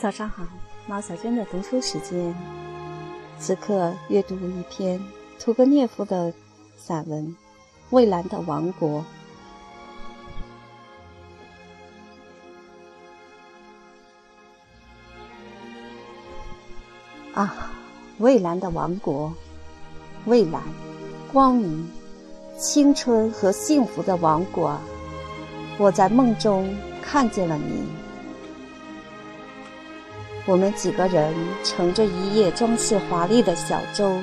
早上好，毛小娟的读书时间。此刻阅读一篇屠格涅夫的散文《蔚蓝的王国》。啊，蔚蓝的王国，蔚蓝、光明、青春和幸福的王国，我在梦中看见了你。我们几个人乘着一叶装饰华丽的小舟，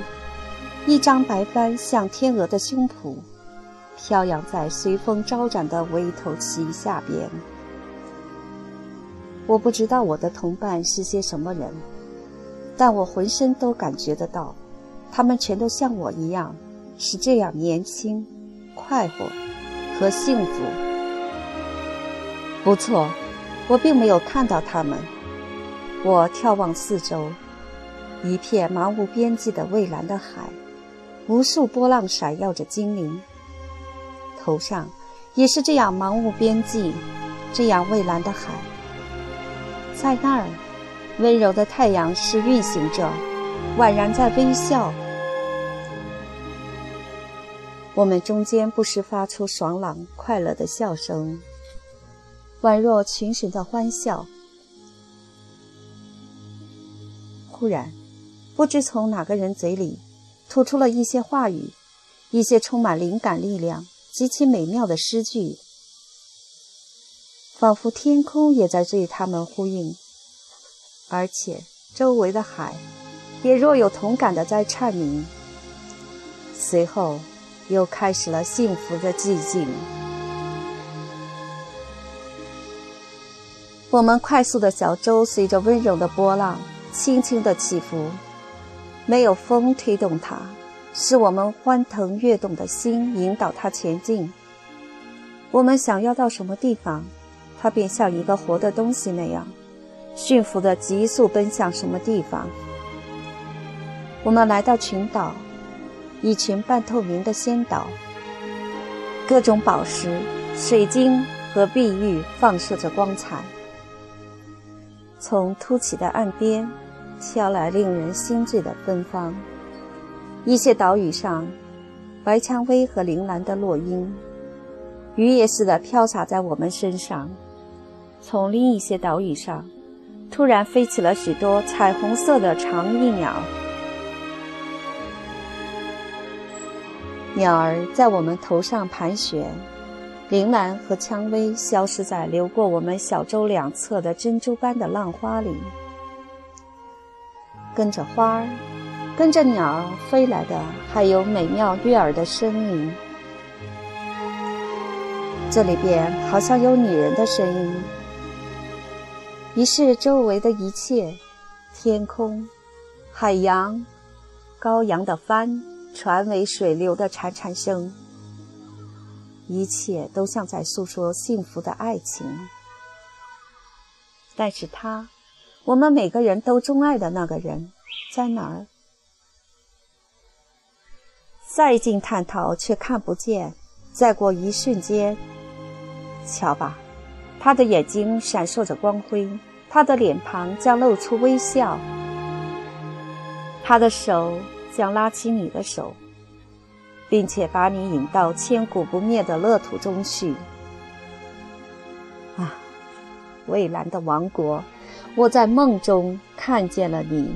一张白帆像天鹅的胸脯，飘扬在随风招展的围头旗下边。我不知道我的同伴是些什么人，但我浑身都感觉得到，他们全都像我一样，是这样年轻、快活和幸福。不错，我并没有看到他们。我眺望四周，一片茫无边际的蔚蓝的海，无数波浪闪耀着精灵。头上也是这样茫无边际，这样蔚蓝的海。在那儿，温柔的太阳是运行着，宛然在微笑。我们中间不时发出爽朗快乐的笑声，宛若群神的欢笑。突然，不知从哪个人嘴里吐出了一些话语，一些充满灵感、力量、极其美妙的诗句，仿佛天空也在对他们呼应，而且周围的海也若有同感的在颤鸣。随后，又开始了幸福的寂静。我们快速的小舟随着温柔的波浪。轻轻的起伏，没有风推动它，是我们欢腾跃动的心引导它前进。我们想要到什么地方，它便像一个活的东西那样，驯服的急速奔向什么地方。我们来到群岛，一群半透明的仙岛，各种宝石、水晶和碧玉放射着光彩，从凸起的岸边。飘来令人心醉的芬芳。一些岛屿上，白蔷薇和铃兰的落英，雨也似的飘洒在我们身上。从另一些岛屿上，突然飞起了许多彩虹色的长翼鸟。鸟儿在我们头上盘旋，铃兰和蔷薇消失在流过我们小舟两侧的珍珠般的浪花里。跟着花儿，跟着鸟儿飞来的，还有美妙悦耳的声音。这里边好像有女人的声音。于是周围的一切，天空、海洋、高扬的帆，船为水流的潺潺声。一切都像在诉说幸福的爱情。但是他。我们每个人都钟爱的那个人在哪儿？再近探讨却看不见。再过一瞬间，瞧吧，他的眼睛闪烁着光辉，他的脸庞将露出微笑，他的手将拉起你的手，并且把你引到千古不灭的乐土中去。啊，蔚蓝的王国！我在梦中看见了你。